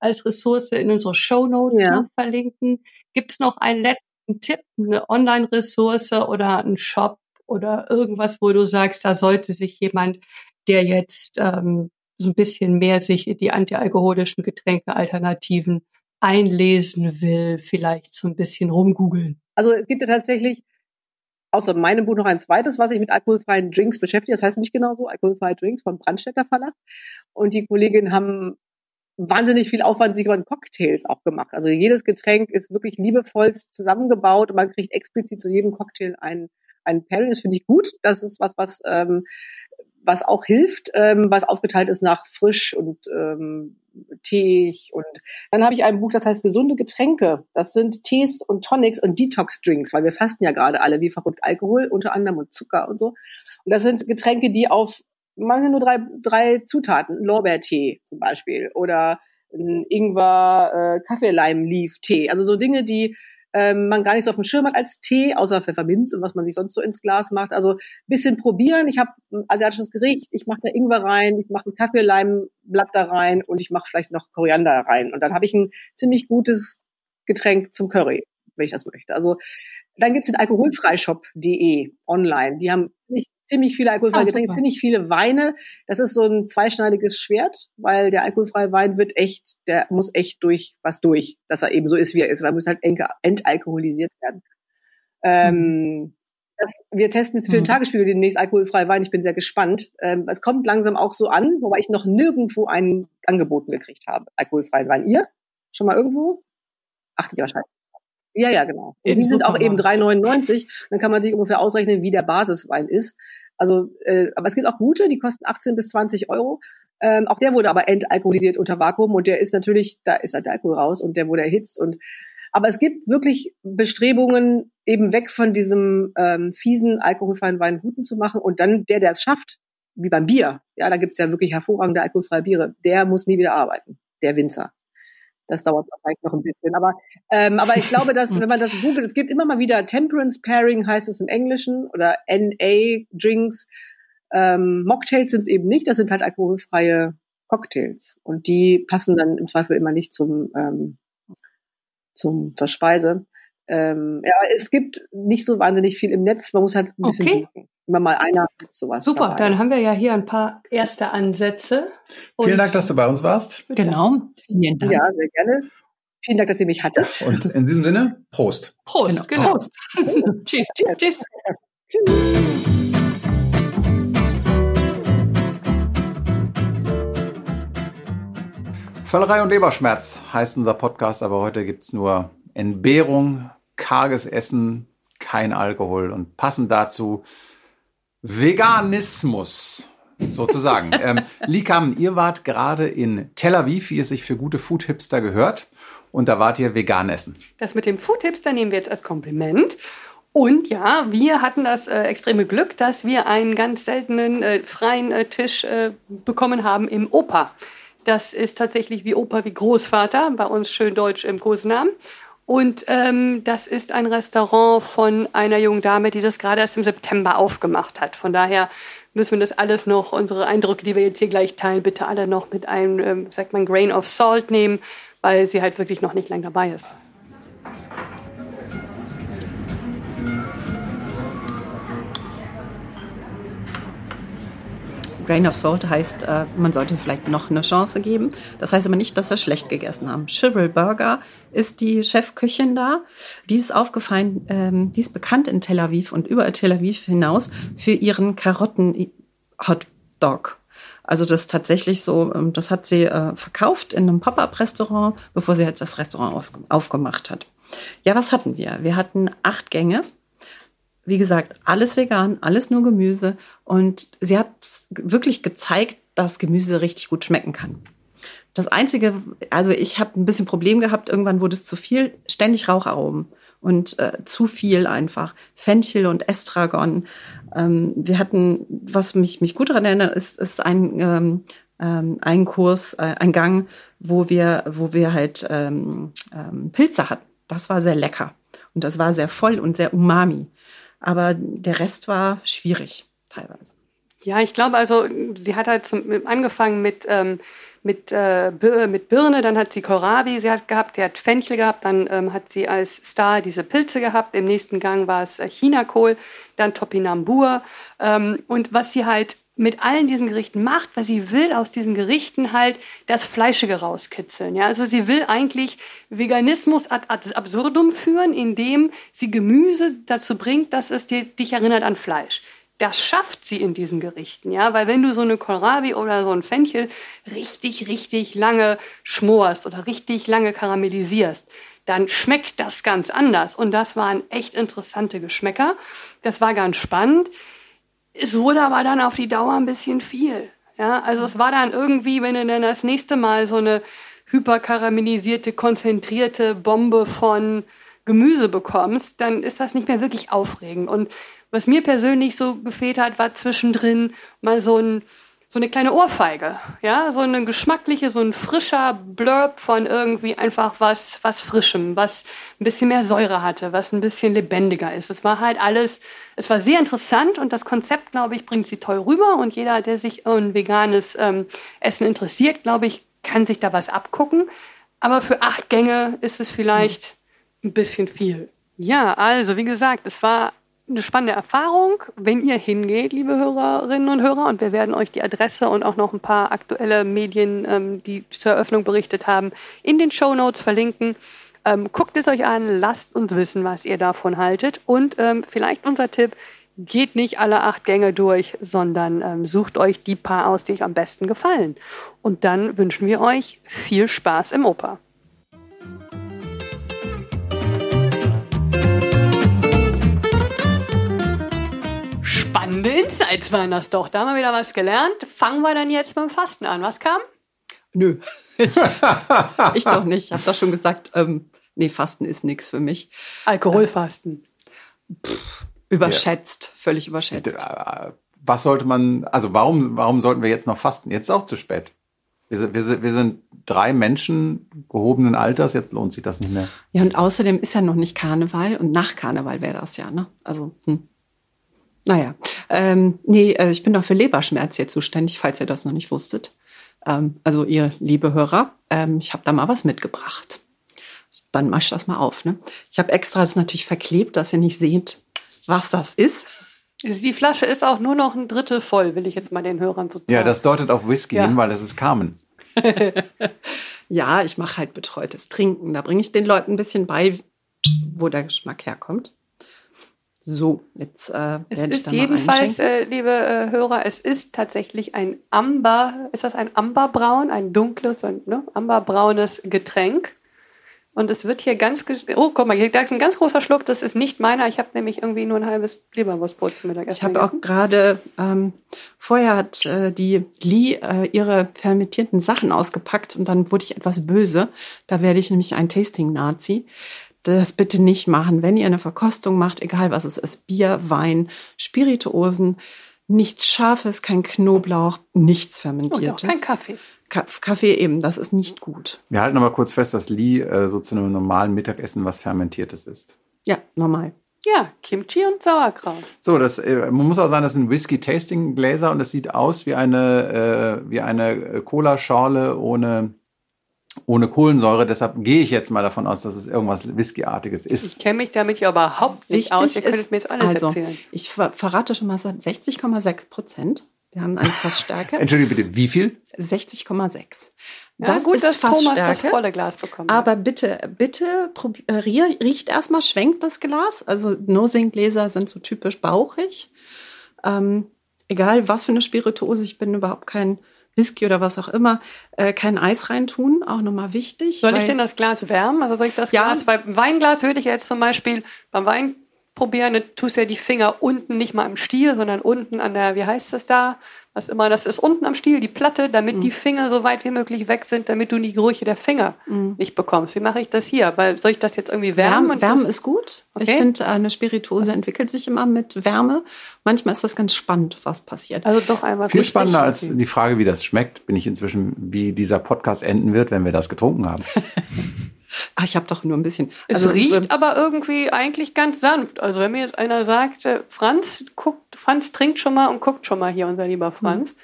als Ressource in unsere Show Notes ja. verlinken. Gibt es noch einen letzten Tipp, eine Online-Ressource oder einen Shop oder irgendwas, wo du sagst, da sollte sich jemand, der jetzt ähm, so ein bisschen mehr sich in die antialkoholischen Getränke-Alternativen einlesen will, vielleicht so ein bisschen rumgoogeln? Also es gibt ja tatsächlich außer meinem Buch noch ein zweites, was sich mit alkoholfreien Drinks beschäftigt. Das heißt nicht genau so, alkoholfreie Drinks von Brandstätter Verlag. Und die Kolleginnen haben wahnsinnig viel Aufwand sich über Cocktails auch gemacht. Also jedes Getränk ist wirklich liebevoll zusammengebaut und man kriegt explizit zu jedem Cocktail ein, ein Pairing. Das finde ich gut. Das ist was, was, ähm, was auch hilft, ähm, was aufgeteilt ist nach frisch und ähm, teig. Und dann habe ich ein Buch, das heißt gesunde Getränke. Das sind Tees und Tonics und Detox-Drinks, weil wir fasten ja gerade alle wie verrückt Alkohol unter anderem und Zucker und so. Und das sind Getränke, die auf machen nur drei, drei Zutaten. Lorbeertee zum Beispiel oder Ingwer, äh, Kaffeeleim-Leaf-Tee. Also so Dinge, die ähm, man gar nicht so auf dem Schirm hat als Tee, außer Pfefferminz und was man sich sonst so ins Glas macht. Also bisschen probieren. Ich habe ein asiatisches Gericht, ich mache da Ingwer rein, ich mache ein Kaffeeleimblatt da rein und ich mache vielleicht noch Koriander rein. Und dann habe ich ein ziemlich gutes Getränk zum Curry, wenn ich das möchte. Also dann gibt's den alkoholfreishop.de online. Die haben ziemlich, ziemlich viele alkoholfreie ah, Getränke, ziemlich viele Weine. Das ist so ein zweischneidiges Schwert, weil der alkoholfreie Wein wird echt, der muss echt durch was durch, dass er eben so ist, wie er ist. Man muss halt entalkoholisiert werden. Ähm, mhm. das, wir testen jetzt für den mhm. Tagesspiegel demnächst alkoholfreie Wein. Ich bin sehr gespannt. Ähm, es kommt langsam auch so an, wobei ich noch nirgendwo einen angeboten gekriegt habe, alkoholfreien Wein. Ihr? Schon mal irgendwo? Achtet ihr wahrscheinlich. Ja, ja, genau. Und die sind auch eben 3,99. Dann kann man sich ungefähr ausrechnen, wie der Basiswein ist. Also, äh, aber es gibt auch gute, die kosten 18 bis 20 Euro. Ähm, auch der wurde aber entalkoholisiert unter Vakuum und der ist natürlich, da ist halt der Alkohol raus und der wurde erhitzt und aber es gibt wirklich Bestrebungen, eben weg von diesem ähm, fiesen alkoholfreien Wein guten zu machen und dann der, der es schafft, wie beim Bier, ja, da gibt's ja wirklich hervorragende alkoholfreie Biere, der muss nie wieder arbeiten, der Winzer. Das dauert vielleicht noch ein bisschen. Aber, ähm, aber ich glaube, dass, wenn man das googelt, es gibt immer mal wieder Temperance Pairing, heißt es im Englischen, oder NA Drinks. Ähm, Mocktails sind es eben nicht, das sind halt alkoholfreie Cocktails. Und die passen dann im Zweifel immer nicht zum, ähm, zum, zur Speise. Ähm, ja, es gibt nicht so wahnsinnig viel im Netz, man muss halt ein bisschen okay. suchen immer mal einer sowas. Super, dabei. dann haben wir ja hier ein paar erste Ansätze. Vielen Dank, dass du bei uns warst. Genau, vielen Dank. Ja, sehr gerne. Vielen Dank, dass ihr mich hattet. Und in diesem Sinne, Prost. Prost, genau. genau. Prost. Tschüss. Tschüss. Völlerei und Leberschmerz heißt unser Podcast, aber heute gibt es nur Entbehrung, karges Essen, kein Alkohol und passend dazu Veganismus sozusagen. ähm, Likam, ihr wart gerade in Tel Aviv, wie es sich für gute Food-Hipster gehört. Und da wart ihr vegan essen. Das mit dem Food-Hipster nehmen wir jetzt als Kompliment. Und ja, wir hatten das äh, extreme Glück, dass wir einen ganz seltenen äh, freien äh, Tisch äh, bekommen haben im Opa. Das ist tatsächlich wie Opa wie Großvater, bei uns schön deutsch im Kosenamen. Und ähm, das ist ein Restaurant von einer jungen Dame, die das gerade erst im September aufgemacht hat. Von daher müssen wir das alles noch, unsere Eindrücke, die wir jetzt hier gleich teilen, bitte alle noch mit einem, ähm, sagt man, Grain of Salt nehmen, weil sie halt wirklich noch nicht lang dabei ist. Grain of Salt heißt, äh, man sollte vielleicht noch eine Chance geben. Das heißt aber nicht, dass wir schlecht gegessen haben. Chival Burger ist die Chefköchin da. Die ist aufgefallen, ähm, die ist bekannt in Tel Aviv und über Tel Aviv hinaus für ihren Karotten-Hotdog. Also das ist tatsächlich so, ähm, das hat sie äh, verkauft in einem Pop-up-Restaurant, bevor sie jetzt das Restaurant aufgemacht hat. Ja, was hatten wir? Wir hatten acht Gänge wie gesagt, alles vegan, alles nur Gemüse. Und sie hat wirklich gezeigt, dass Gemüse richtig gut schmecken kann. Das Einzige, also ich habe ein bisschen Problem gehabt, irgendwann wurde es zu viel, ständig Raucharomen und äh, zu viel einfach. Fenchel und Estragon. Ähm, wir hatten, was mich, mich gut daran erinnert, ist, ist ein, ähm, ähm, ein Kurs, äh, ein Gang, wo wir, wo wir halt ähm, ähm, Pilze hatten. Das war sehr lecker. Und das war sehr voll und sehr umami. Aber der Rest war schwierig teilweise. Ja, ich glaube also, sie hat halt zum, angefangen mit, ähm, mit, äh, mit Birne, dann hat sie Kohlrabi sie hat gehabt, sie hat Fenchel gehabt, dann ähm, hat sie als Star diese Pilze gehabt, im nächsten Gang war es äh, Chinakohl, dann Topinambur. Ähm, und was sie halt mit allen diesen Gerichten macht, weil sie will aus diesen Gerichten halt das Fleischige rauskitzeln. Ja? Also sie will eigentlich Veganismus ad, ad absurdum führen, indem sie Gemüse dazu bringt, dass es dir, dich erinnert an Fleisch. Das schafft sie in diesen Gerichten, ja, weil wenn du so eine Kohlrabi oder so ein Fenchel richtig, richtig lange schmorst oder richtig lange karamellisierst, dann schmeckt das ganz anders. Und das waren echt interessante Geschmäcker. Das war ganz spannend. Es wurde aber dann auf die Dauer ein bisschen viel. Ja, also es war dann irgendwie, wenn du dann das nächste Mal so eine hyperkaramellisierte, konzentrierte Bombe von Gemüse bekommst, dann ist das nicht mehr wirklich aufregend. Und was mir persönlich so gefehlt hat, war zwischendrin mal so ein so eine kleine Ohrfeige, ja, so eine geschmackliche, so ein frischer Blurb von irgendwie einfach was, was Frischem, was ein bisschen mehr Säure hatte, was ein bisschen lebendiger ist. Es war halt alles, es war sehr interessant und das Konzept, glaube ich, bringt sie toll rüber und jeder, der sich um veganes ähm, Essen interessiert, glaube ich, kann sich da was abgucken. Aber für acht Gänge ist es vielleicht ein bisschen viel. Ja, also wie gesagt, es war eine spannende Erfahrung, wenn ihr hingeht, liebe Hörerinnen und Hörer. Und wir werden euch die Adresse und auch noch ein paar aktuelle Medien, ähm, die zur Eröffnung berichtet haben, in den Show Notes verlinken. Ähm, guckt es euch an, lasst uns wissen, was ihr davon haltet. Und ähm, vielleicht unser Tipp, geht nicht alle acht Gänge durch, sondern sucht euch die paar aus, die euch am besten gefallen. Und dann wünschen wir euch viel Spaß im Oper. Spannende Insights waren das doch. Da haben wir wieder was gelernt. Fangen wir dann jetzt beim Fasten an. Was kam? Nö. ich doch nicht. Ich habe doch schon gesagt, ähm, nee, Fasten ist nichts für mich. Alkoholfasten. Pff, überschätzt, ja. völlig überschätzt. Äh, was sollte man, also warum, warum sollten wir jetzt noch fasten? Jetzt ist auch zu spät. Wir sind, wir, sind, wir sind drei Menschen gehobenen Alters, jetzt lohnt sich das nicht mehr. Ja, und außerdem ist ja noch nicht Karneval und nach Karneval wäre das ja, ne? Also, hm. Naja, ähm, nee, äh, ich bin doch für Leberschmerz hier zuständig, falls ihr das noch nicht wusstet. Ähm, also ihr liebe Hörer, ähm, ich habe da mal was mitgebracht. Dann mach das mal auf. Ne? Ich habe extra das natürlich verklebt, dass ihr nicht seht, was das ist. Die Flasche ist auch nur noch ein Drittel voll, will ich jetzt mal den Hörern so sagen. Ja, das deutet auf Whisky ja. hin, weil das ist Carmen. ja, ich mache halt betreutes Trinken. Da bringe ich den Leuten ein bisschen bei, wo der Geschmack herkommt. So, jetzt äh, es ist jedenfalls, äh, liebe äh, Hörer, es ist tatsächlich ein Amber, ist das ein Amberbraun, ein dunkles, ein ne, amberbraunes Getränk. Und es wird hier ganz, oh, guck mal, hier ist ein ganz großer Schluck, das ist nicht meiner. Ich habe nämlich irgendwie nur ein halbes Leberwurstbrot zum Mittagessen. Ich habe auch gerade, ähm, vorher hat äh, die Lee äh, ihre fermentierten Sachen ausgepackt und dann wurde ich etwas böse. Da werde ich nämlich ein Tasting-Nazi das bitte nicht machen. Wenn ihr eine Verkostung macht, egal was es ist, Bier, Wein, Spirituosen, nichts Scharfes, kein Knoblauch, nichts Fermentiertes. Oh, ja, kein Kaffee. Kaffee eben, das ist nicht gut. Wir halten aber kurz fest, dass Lee äh, so zu einem normalen Mittagessen was Fermentiertes ist. Ja, normal. Ja, Kimchi und Sauerkraut. So, das, äh, man muss auch sagen, das sind Whisky-Tasting-Gläser und es sieht aus wie eine, äh, wie eine äh, Cola-Schorle ohne ohne Kohlensäure. Deshalb gehe ich jetzt mal davon aus, dass es irgendwas Whiskyartiges ist. Ich kenne mich damit ja überhaupt nicht Wichtig aus. Ihr könnt mir jetzt alles also, erzählen. Ich verrate schon mal 60,6 Prozent. Wir haben eine Fassstärke. Entschuldige bitte, wie viel? 60,6. Das ja, gut, ist dass Thomas das volle Glas bekommt. Aber bitte, bitte äh, riecht erstmal, schwenkt das Glas. Also No-Sing-Gläser sind so typisch bauchig. Ähm, egal was für eine Spirituose, ich bin überhaupt kein Whisky oder was auch immer, äh, kein Eis reintun, auch nochmal wichtig. Soll ich denn das Glas wärmen? Also soll ich das ja. Glas, beim Weinglas würde ich jetzt zum Beispiel beim Wein probieren, dann tust du ja die Finger unten nicht mal im Stiel, sondern unten an der, wie heißt das da? was immer das ist, unten am Stiel, die Platte, damit mhm. die Finger so weit wie möglich weg sind, damit du die Gerüche der Finger mhm. nicht bekommst. Wie mache ich das hier? Weil soll ich das jetzt irgendwie wärmen? Wärme, Wärme ist gut. Okay. Ich finde, eine Spirituose entwickelt sich immer mit Wärme. Manchmal ist das ganz spannend, was passiert. Also doch einmal viel spannender als die Frage, wie das schmeckt, bin ich inzwischen, wie dieser Podcast enden wird, wenn wir das getrunken haben. Ach, ich habe doch nur ein bisschen. Also, es riecht äh, aber irgendwie eigentlich ganz sanft. Also wenn mir jetzt einer sagt, äh, Franz guckt, Franz trinkt schon mal und guckt schon mal hier, unser lieber Franz.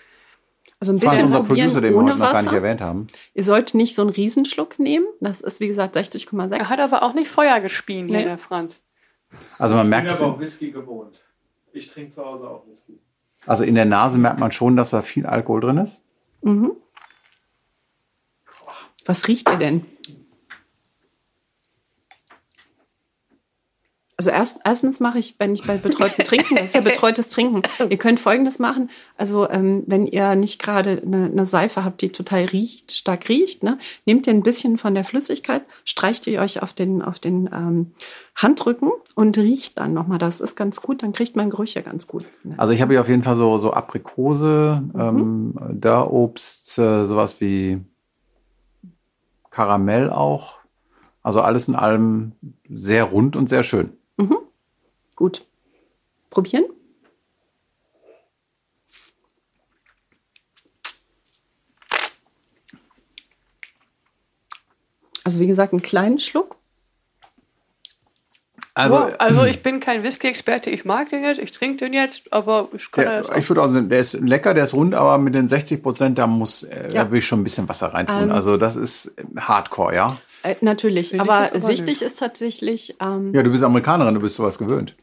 Also ein bisschen unser Producer, den wir heute noch gar nicht erwähnt haben. Ihr sollt nicht so einen Riesenschluck nehmen. Das ist wie gesagt 60,6. Er hat aber auch nicht Feuer gespien, nee. der Franz. Also man merkt. Ich bin aber auch Whisky gewohnt. Ich trinke zu Hause auch Whisky. Also in der Nase merkt man schon, dass da viel Alkohol drin ist. Mhm. Was riecht ihr denn? Also erst, erstens mache ich, wenn ich bei betreutem Trinken, das ist ja betreutes Trinken. Ihr könnt Folgendes machen. Also ähm, wenn ihr nicht gerade eine, eine, Seife habt, die total riecht, stark riecht, ne, nehmt ihr ein bisschen von der Flüssigkeit, streicht ihr euch auf den, auf den ähm, Handrücken und riecht dann nochmal. Das ist ganz gut, dann kriegt man Gerüche ganz gut. Ne? Also ich habe hier auf jeden Fall so, so Aprikose, mhm. ähm, Dörrobst, äh, sowas wie Karamell auch. Also alles in allem sehr rund und sehr schön. Mhm. Gut. Probieren? Also wie gesagt, einen kleinen Schluck. Also, wow, also ich bin kein Whisky-Experte, ich mag den jetzt, ich trinke den jetzt, aber ich kann der, Ich würde also, der ist lecker, der ist rund, aber mit den 60 Prozent, da muss, äh, ja. da will ich schon ein bisschen Wasser reintun. Ähm, also das ist Hardcore, ja. Äh, natürlich, aber wichtig nicht. ist tatsächlich. Ähm, ja, du bist Amerikanerin, du bist sowas gewöhnt.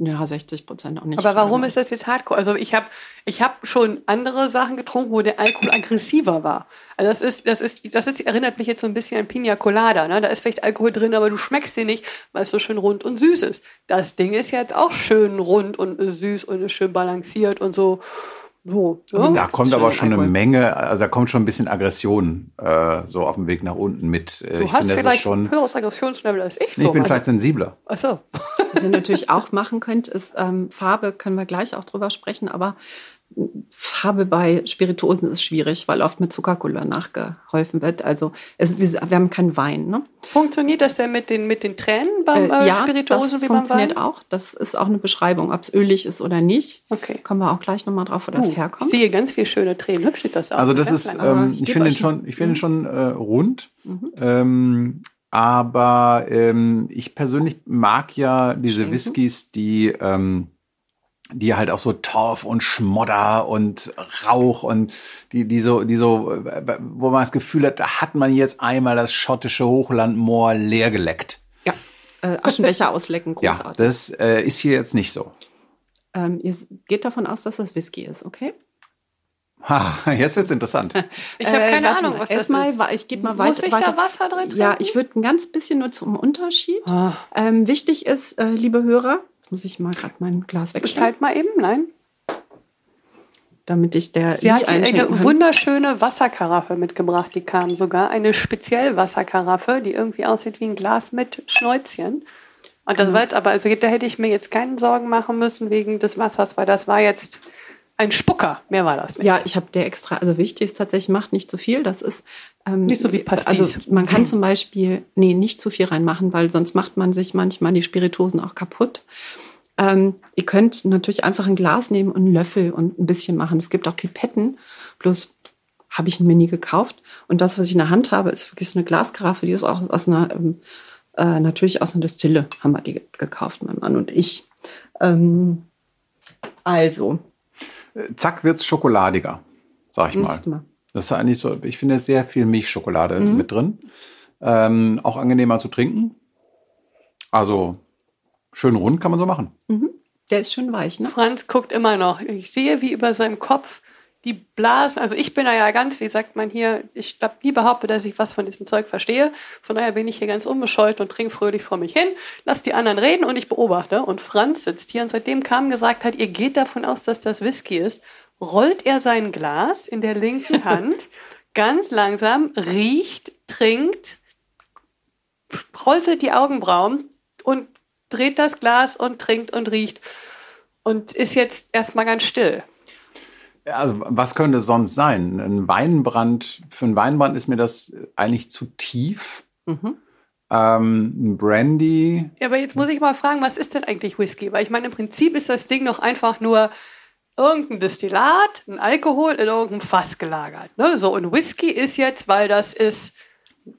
Ja, 60 Prozent auch nicht. Aber warum ist das jetzt Hardcore? Also ich habe ich hab schon andere Sachen getrunken, wo der Alkohol aggressiver war. Also das ist, das ist, das ist, erinnert mich jetzt so ein bisschen an Pina Colada. Ne? Da ist vielleicht Alkohol drin, aber du schmeckst den nicht, weil es so schön rund und süß ist. Das Ding ist jetzt auch schön rund und süß und schön balanciert und so. So, ja? Da kommt aber schon eine Menge, also da kommt schon ein bisschen Aggression äh, so auf dem Weg nach unten mit. Äh, du ich hast finde, vielleicht schon, ein höheres Aggressionslevel als ich. Nee, ich bin also, vielleicht sensibler. Ach so. Was ihr natürlich auch machen könnt, ist ähm, Farbe, können wir gleich auch drüber sprechen, aber Farbe bei Spirituosen ist schwierig, weil oft mit Zuckercouleur nachgeholfen wird. Also es, wir haben keinen Wein. Ne? Funktioniert das denn mit den, mit den Tränen beim äh, äh ja, Spirituosen das funktioniert auch. Das ist auch eine Beschreibung, ob es ölig ist oder nicht. Okay. Kommen wir auch gleich nochmal drauf, wo das uh, herkommt. Ich sehe ganz viele schöne Tränen. Hübsch sieht das aus. Also das ist, ähm, ich, ich finde ihn schon, ich finde mhm. schon äh, rund. Mhm. Ähm, aber ähm, ich persönlich mag ja diese. Whiskys, die ähm, die halt auch so Torf und Schmodder und Rauch und die, die so, die so, wo man das Gefühl hat, da hat man jetzt einmal das schottische Hochlandmoor leer geleckt. Ja, äh, Aschenbecher auslecken, großartig. Ja, das äh, ist hier jetzt nicht so. Ähm, ihr geht davon aus, dass das Whisky ist, okay? Ha, jetzt wird's interessant. Ich habe keine äh, Ahnung, was das mal, ist. Ich gebe mal weiter. Muss ich weiter. da Wasser drin trinken? Ja, ich würde ein ganz bisschen nur zum Unterschied. Ah. Ähm, wichtig ist, äh, liebe Hörer, Jetzt muss ich mal gerade mein Glas wegstellen. Halt mal eben, nein. Damit ich der Sie hat eine wunderschöne Wasserkaraffe mitgebracht, die kam sogar. Eine Speziellwasserkaraffe, die irgendwie aussieht wie ein Glas mit Schnäuzchen. Und das mhm. war jetzt aber, also da hätte ich mir jetzt keine Sorgen machen müssen wegen des Wassers, weil das war jetzt ein Spucker. Mehr war das nicht. Ja, ich habe der extra, also wichtig ist tatsächlich, macht nicht zu viel. Das ist ähm, nicht so wie Pastis. Also man kann zum Beispiel, nee, nicht zu viel reinmachen, weil sonst macht man sich manchmal die Spiritosen auch kaputt. Ähm, ihr könnt natürlich einfach ein Glas nehmen und einen Löffel und ein bisschen machen. Es gibt auch Pipetten, bloß habe ich mir nie gekauft. Und das, was ich in der Hand habe, ist wirklich so eine Glaskaraffe, die ist auch aus einer, ähm, äh, natürlich aus einer Destille, haben wir die gekauft, mein Mann und ich. Ähm, also. Zack, wird es schokoladiger, sag ich mal. mal. Das ist eigentlich so, ich finde sehr viel Milchschokolade mhm. mit drin. Ähm, auch angenehmer zu trinken. Also schön rund kann man so machen. Mhm. Der ist schön weich, ne? Franz guckt immer noch. Ich sehe, wie über seinem Kopf die Blasen, also ich bin da ja ganz, wie sagt man hier, ich habe nie behauptet, dass ich was von diesem Zeug verstehe. Von daher bin ich hier ganz unbescholten und trinke fröhlich vor mich hin, lass die anderen reden und ich beobachte. Und Franz sitzt hier und seitdem Kam gesagt hat, ihr geht davon aus, dass das Whisky ist, rollt er sein Glas in der linken Hand ganz langsam, riecht, trinkt, rollt die Augenbrauen und dreht das Glas und trinkt und riecht und ist jetzt erstmal ganz still. Also was könnte es sonst sein? Ein Weinbrand, für einen Weinbrand ist mir das eigentlich zu tief. Mhm. Ähm, ein Brandy. Ja, aber jetzt muss ich mal fragen, was ist denn eigentlich Whisky? Weil ich meine, im Prinzip ist das Ding doch einfach nur irgendein Destillat, ein Alkohol in irgendeinem Fass gelagert. Ne? So, und Whisky ist jetzt, weil das ist,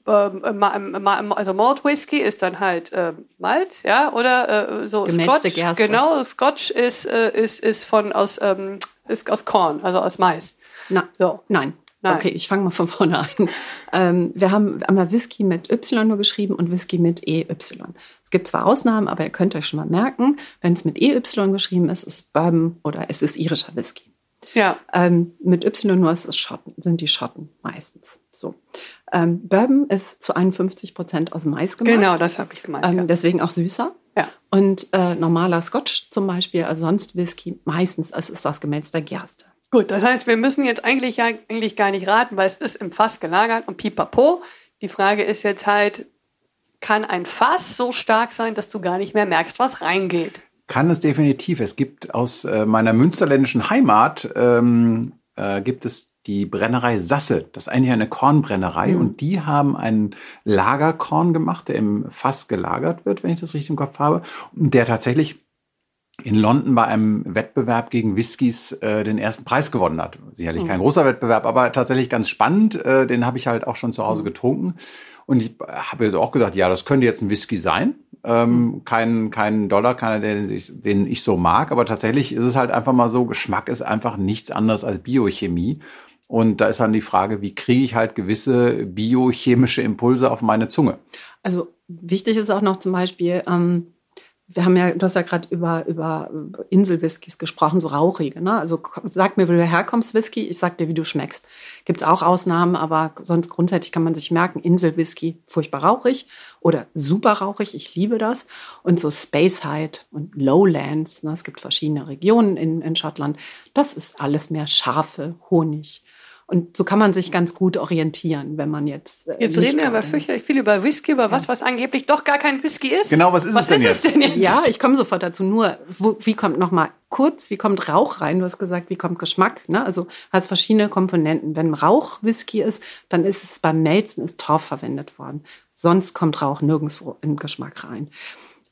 also Malt Whisky ist dann halt äh, Malt, ja, oder äh, so Gemälzte Scotch. Gerste. Genau, Scotch ist, äh, ist, ist von aus, ähm, ist aus Korn, also aus Mais. Na, so. Nein. Nein. Okay, ich fange mal von vorne an. Ähm, wir haben einmal Whisky mit Y nur geschrieben und Whisky mit EY. Es gibt zwar Ausnahmen, aber ihr könnt euch schon mal merken, wenn es mit EY geschrieben ist, ist es Bourbon oder es ist irischer Whisky. Ja. Ähm, mit Y nur Schotten, sind die Schotten meistens. So. Ähm, Bourbon ist zu 51 Prozent aus Mais gemacht. Genau, das habe ich gemeint. Ähm, ja. Deswegen auch süßer. Ja. Und äh, normaler Scotch zum Beispiel, also sonst Whisky, meistens es ist das Gemälz der Gerste. Gut, das heißt, wir müssen jetzt eigentlich, ja, eigentlich gar nicht raten, weil es ist im Fass gelagert und pipapo. Die Frage ist jetzt halt, kann ein Fass so stark sein, dass du gar nicht mehr merkst, was reingeht? Kann es definitiv. Es gibt aus äh, meiner münsterländischen Heimat, ähm, äh, gibt es die Brennerei Sasse. Das ist eigentlich eine Kornbrennerei Mhm. und die haben einen Lagerkorn gemacht, der im Fass gelagert wird, wenn ich das richtig im Kopf habe, und der tatsächlich in London bei einem Wettbewerb gegen Whiskys äh, den ersten Preis gewonnen hat. Sicherlich Mhm. kein großer Wettbewerb, aber tatsächlich ganz spannend. Äh, den habe ich halt auch schon zu Hause Mhm. getrunken. Und ich habe jetzt auch gedacht, ja, das könnte jetzt ein Whisky sein. Ähm, kein, kein Dollar, keiner, den ich, den ich so mag. Aber tatsächlich ist es halt einfach mal so, Geschmack ist einfach nichts anderes als Biochemie. Und da ist dann die Frage, wie kriege ich halt gewisse biochemische Impulse auf meine Zunge? Also wichtig ist auch noch zum Beispiel, ähm, wir haben ja, du hast ja gerade über, über Inselwhiskys gesprochen, so rauchige. Ne? Also sag mir, wo du herkommst, Whisky, ich sag dir, wie du schmeckst. Gibt es auch Ausnahmen, aber sonst grundsätzlich kann man sich merken, Inselwhisky, furchtbar rauchig oder super rauchig, ich liebe das. Und so Space Height und Lowlands, ne? es gibt verschiedene Regionen in, in Schottland, das ist alles mehr Schafe, Honig. Und so kann man sich ganz gut orientieren, wenn man jetzt. äh, Jetzt reden wir aber fürchterlich viel über Whisky, über was, was angeblich doch gar kein Whisky ist. Genau, was ist was es denn ist jetzt? es denn jetzt? Ja, ich komme sofort dazu. Nur, wo, wie kommt noch mal kurz, wie kommt Rauch rein? Du hast gesagt, wie kommt Geschmack? Ne? Also hat verschiedene Komponenten. Wenn Rauch Whisky ist, dann ist es beim Melzen ist Torf verwendet worden. Sonst kommt Rauch nirgendwo im Geschmack rein.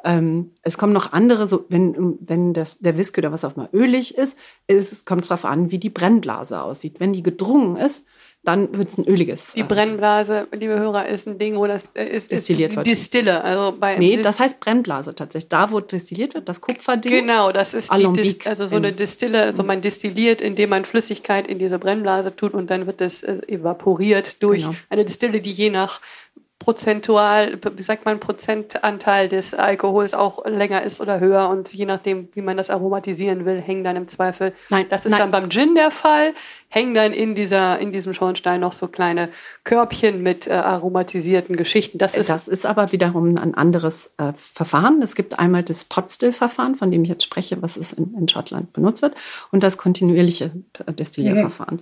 Ähm, es kommen noch andere, so wenn, wenn das, der Whisky oder was auch mal ölig ist, ist es kommt darauf an, wie die Brennblase aussieht. Wenn die gedrungen ist, dann wird es ein öliges. Die äh, Brennblase, liebe Hörer, ist ein Ding, wo das äh, ist, Destilliert wird. Distille. Also bei Nee, Dis- das heißt Brennblase tatsächlich. Da, wo destilliert wird, das Kupferding. Genau, das ist Dis also so eine in- Distille, also man destilliert, indem man Flüssigkeit in diese Brennblase tut und dann wird es äh, evaporiert durch Genau. eine Distille, die je nach prozentual, wie sagt man, Prozentanteil des Alkohols auch länger ist oder höher und je nachdem, wie man das aromatisieren will, hängen dann im Zweifel. Nein, das ist nein. dann beim Gin der Fall, hängen dann in dieser, in diesem Schornstein noch so kleine Körbchen mit äh, aromatisierten Geschichten. Das ist Das ist aber wiederum ein anderes äh, Verfahren. Es gibt einmal das Potstill-Verfahren, von dem ich jetzt spreche, was es in, in Schottland benutzt wird, und das kontinuierliche äh, Destillierverfahren.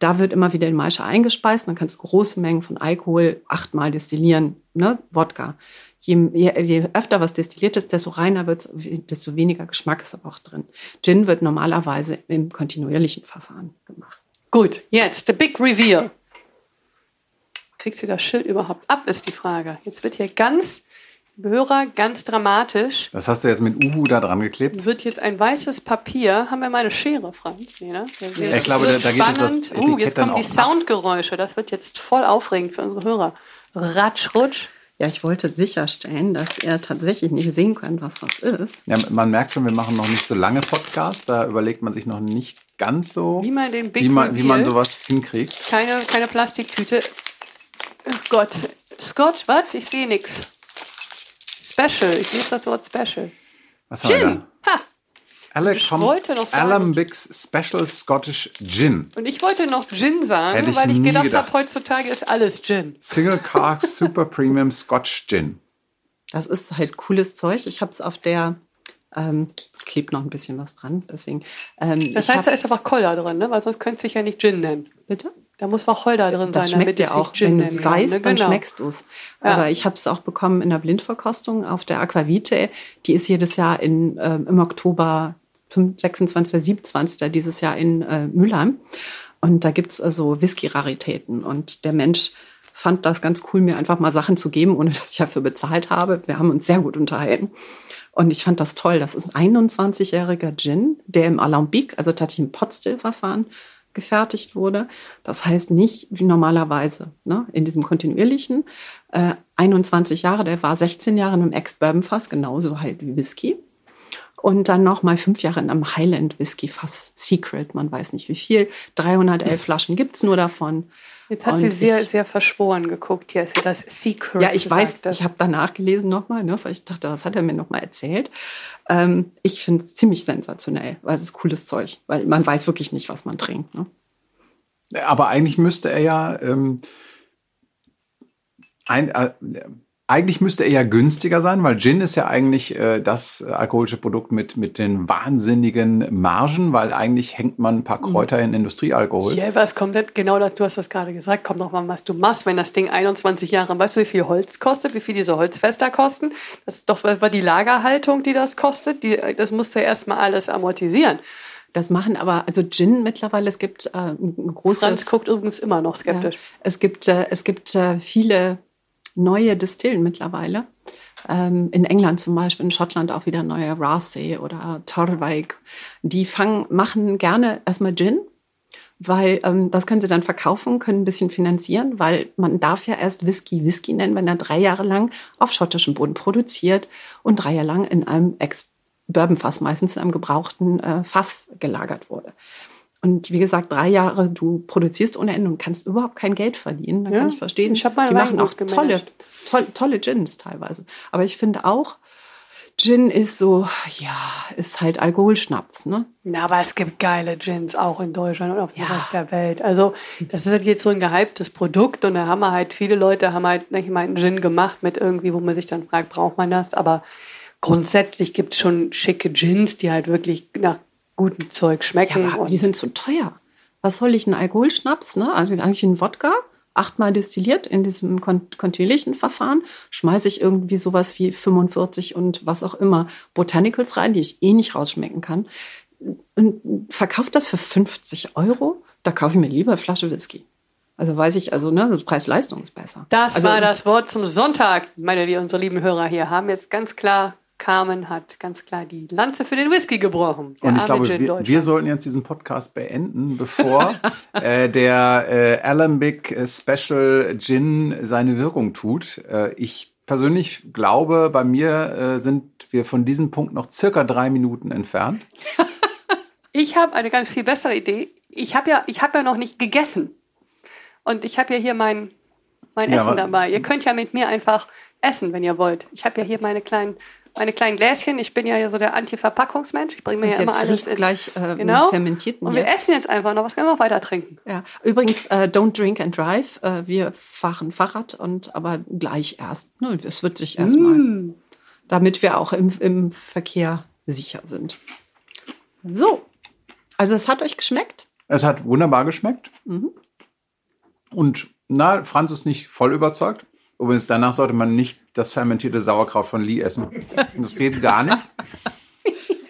Da wird immer wieder in Maische eingespeist, dann kannst du große Mengen von Alkohol achtmal destillieren, ne? Wodka. Je, je, je öfter was destilliert ist, desto reiner wird es, desto weniger Geschmack ist aber auch drin. Gin wird normalerweise im kontinuierlichen Verfahren gemacht. Gut, jetzt, the big reveal. Kriegt sie das Schild überhaupt ab, ist die Frage. Jetzt wird hier ganz, Hörer, ganz dramatisch. Das hast du jetzt mit Uhu da dran geklebt? Wird jetzt ein weißes Papier. Haben wir mal eine Schere, Frank? Nee, ne? Ja, ich glaube, da- da geht jetzt das spannend. Uh, Etikett jetzt kommen die. Soundgeräusche. Das wird jetzt voll aufregend für unsere Hörer. Ratsch, rutsch. Ja, ich wollte sicherstellen, dass ihr tatsächlich nicht sehen könnt, was das ist. Ja, man merkt schon, wir machen noch nicht so lange Podcasts. Da überlegt man sich noch nicht ganz so, Wie man den Big wie man, wie man sowas hinkriegt. Keine, keine Plastiktüte. Oh Gott. Scott, was? Ich sehe nichts. Special. Ich lese das Wort Special. Was haben wir Gin. da? Ha. Alecom Ich wollte noch sagen- Alembics Special Scottish Gin. Und ich wollte noch Gin sagen, ich weil ich gedacht gedacht. habe, heutzutage ist alles Gin. Single Cask Super Premium Scotch Gin. Das ist halt cooles Zeug. Ich habe es auf der, ähm, klebt noch ein bisschen was dran, deswegen. Ähm, Das heißt, da ist Wacholder drin, ne? weil sonst könnte es sich ja nicht Gin nennen. Bitte? Da muss Wacholder drin Das sein, schmeckt damit es ja auch, Gin wenn du es weißt, ne? dann Genau. schmeckst du es. Ja. Aber ich habe es auch bekommen in der Blindverkostung auf der Aquavite. Die ist jedes Jahr in, ähm, im Oktober 5, 26., 27. dieses Jahr in äh, Mülheim. Und da gibt es also Whisky-Raritäten. Und der Mensch fand das ganz cool, mir einfach mal Sachen zu geben, ohne dass ich dafür bezahlt habe. Wir haben uns sehr gut unterhalten. Und ich fand das toll. Das ist ein 21-jähriger Gin, der im Alambic, also tatsächlich im Potstill-Verfahren, gefertigt wurde. Das heißt nicht wie normalerweise ne, in diesem kontinuierlichen. Äh, 21 Jahre, der war 16 Jahre in einem Ex-Bourbon-Fass, genauso halt wie Whisky. Und dann noch mal fünf Jahre in einem Highland Whisky Fass Secret, man weiß nicht wie viel. 311 Flaschen gibt es nur davon. Jetzt hat Und sie sehr, ich- sehr verschworen geguckt hier, sie das Secret Ja, ich weiß, hat. ich habe danach gelesen nochmal, ne, weil ich dachte, das hat er mir nochmal erzählt. Ähm, ich finde es ziemlich sensationell, weil es ist cooles Zeug, weil man weiß wirklich nicht, was man trinkt. Ne? Aber eigentlich müsste er ja ähm, ein, äh, eigentlich müsste er ja günstiger sein, weil Gin ist ja eigentlich äh, das äh, alkoholische Produkt mit, mit den wahnsinnigen Margen, weil eigentlich hängt man ein paar Kräuter in Industriealkohol. Ja, aber es kommt nicht genau das, du hast das gerade gesagt, kommt noch mal, was du machst, wenn das Ding 21 Jahre, weißt du, wie viel Holz kostet, wie viel diese Holzfässer kosten? Das ist doch war die Lagerhaltung, die das kostet. Die, das musst du ja erstmal alles amortisieren. Das machen aber, also Gin mittlerweile, es gibt äh, große, Franz guckt übrigens immer noch skeptisch. Ja, es gibt, äh, es gibt äh, viele neue Distillen mittlerweile. Ähm, in England zum Beispiel, in Schottland auch wieder neue Rarsay oder Torvik. Die fangen, machen gerne erstmal Gin, weil ähm, das können sie dann verkaufen, können ein bisschen finanzieren, weil man darf ja erst Whisky Whisky nennen, wenn er drei Jahre lang auf schottischem Boden produziert und drei Jahre lang in einem Ex Bourbonfass, meistens in einem gebrauchten äh, Fass gelagert wurde. Und wie gesagt, drei Jahre, du produzierst ohne Ende und kannst überhaupt kein Geld verdienen. Da Ja, kann ich verstehen. ich mal Die machen Weingut auch tolle, tolle, tolle Gins teilweise. Aber ich finde auch, Gin ist so, ja, ist halt Alkoholschnaps, ne? Na, aber es gibt geile Gins auch in Deutschland und auf dem Ja. Rest der Welt. Also, das ist halt jetzt so ein gehyptes Produkt und da haben wir halt, viele Leute haben halt nicht mal einen Gin gemacht mit irgendwie, wo man sich dann fragt, braucht man das? Aber grundsätzlich gibt es schon schicke Gins, die halt wirklich nach gutem Zeug Ja, schmecken. aber und die sind zu teuer. Was soll ich, ein Alkoholschnaps, ne? Also eigentlich ein Wodka, achtmal destilliert in diesem kon kontinuierlichen Verfahren, schmeiße ich irgendwie sowas wie 45 und was auch immer Botanicals rein, die ich eh nicht rausschmecken kann. Und verkaufe das für 50 Euro, da kaufe ich mir lieber eine Flasche Whisky. Also weiß ich, also ne, Preis-Leistung ist besser. das also, war das Wort zum Sonntag, meine die unsere lieben Hörer hier haben jetzt ganz klar, Carmen hat ganz klar die Lanze für den Whisky gebrochen. Und ich glaube, wir, wir sollten jetzt diesen Podcast beenden, bevor äh, der äh, Alembic äh, Special Gin seine Wirkung tut. Äh, ich persönlich glaube, bei mir äh, sind wir von diesem Punkt noch circa drei Minuten entfernt. Ich habe eine ganz viel bessere Idee. Ich habe ja, ich habe ja noch nicht gegessen. Und ich habe ja hier mein, mein Ja, Essen dabei. Ihr könnt ja mit mir einfach essen, wenn ihr wollt. Ich habe ja hier meine kleinen, meine kleinen Gläschen. Ich bin ja hier so der Anti-Verpackungsmensch. Ich bringe mir und ja immer jetzt alles in. gleich äh, Genau. fermentierten Und wir hier. essen jetzt einfach noch. Was können wir auch weiter trinken? Ja. Übrigens, äh, don't drink and drive. Äh, wir fahren Fahrrad und aber gleich erst. Ne, es wird sich erstmal, Mm. damit wir auch im, im Verkehr sicher sind. So. Also es hat euch geschmeckt? Es hat wunderbar geschmeckt. Mhm. Und na, Franz ist nicht voll überzeugt. Übrigens, danach sollte man nicht das fermentierte Sauerkraut von Lee essen. Das geht gar nicht.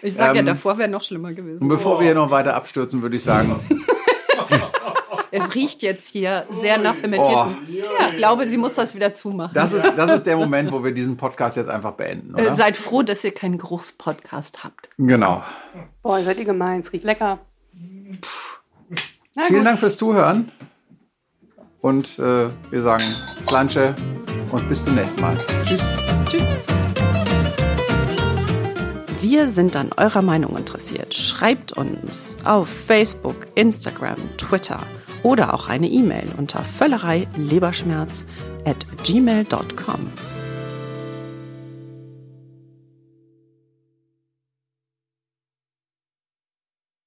Ich sage Ähm, ja, davor wäre noch schlimmer Und gewesen. bevor wir hier noch weiter abstürzen, würde ich sagen, Es riecht jetzt hier sehr nach fermentierten. Ich glaube, sie muss das wieder zumachen. das ist, das ist der Moment, wo wir diesen Podcast jetzt einfach beenden. äh, seid froh, dass ihr keinen Geruchspodcast habt. Genau. Boah, seid ihr gemein. Es riecht lecker. Vielen gut. Dank fürs Zuhören. Und äh, wir sagen Slanche und bis zum nächsten Mal. Tschüss. Wir sind an eurer Meinung interessiert. Schreibt uns auf Facebook, Instagram, Twitter oder auch eine E-Mail unter völlerei leberschmerz at gmail.com.